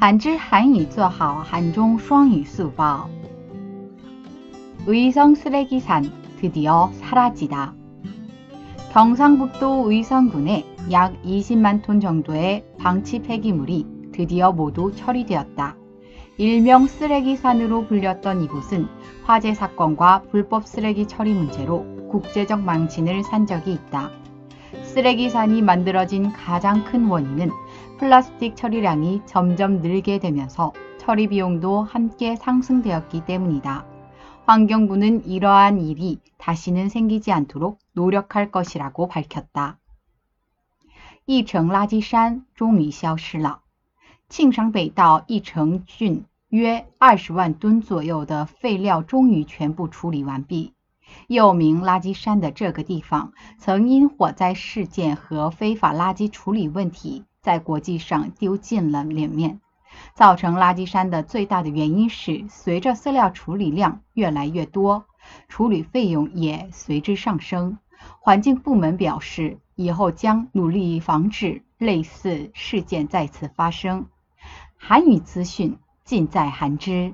한知한유做好한중双语速报 의성 쓰레기산 드디어 사라지다. 경상북도 의성군에 약 20만 톤 정도의 방치 폐기물이 드디어 모두 처리되었다. 일명 쓰레기산으로 불렸던 이곳은 화재 사건과 불법 쓰레기 처리 문제로 국제적 망신을 산 적이 있다. 쓰레기산이 만들어진 가장 큰 원인은 플라스틱 처리량이 점점 늘게 되면서 처리 비용도 함께 상승되었기 때문이다. 환경부는 이러한 일이 다시는 생기지 않도록 노력할 것이라고 밝혔다. 一城垃圾山终于消失了。庆尚北道一城郡约二十万吨左右的废料终于全部处理完毕。 又名垃圾山的这个地方，曾因火灾事件和非法垃圾处理问题，在国际上丢尽了脸面。造成垃圾山的最大的原因是，随着饲料处理量越来越多，处理费用也随之上升。环境部门表示，以后将努力防止类似事件再次发生。韩语资讯尽在韩知。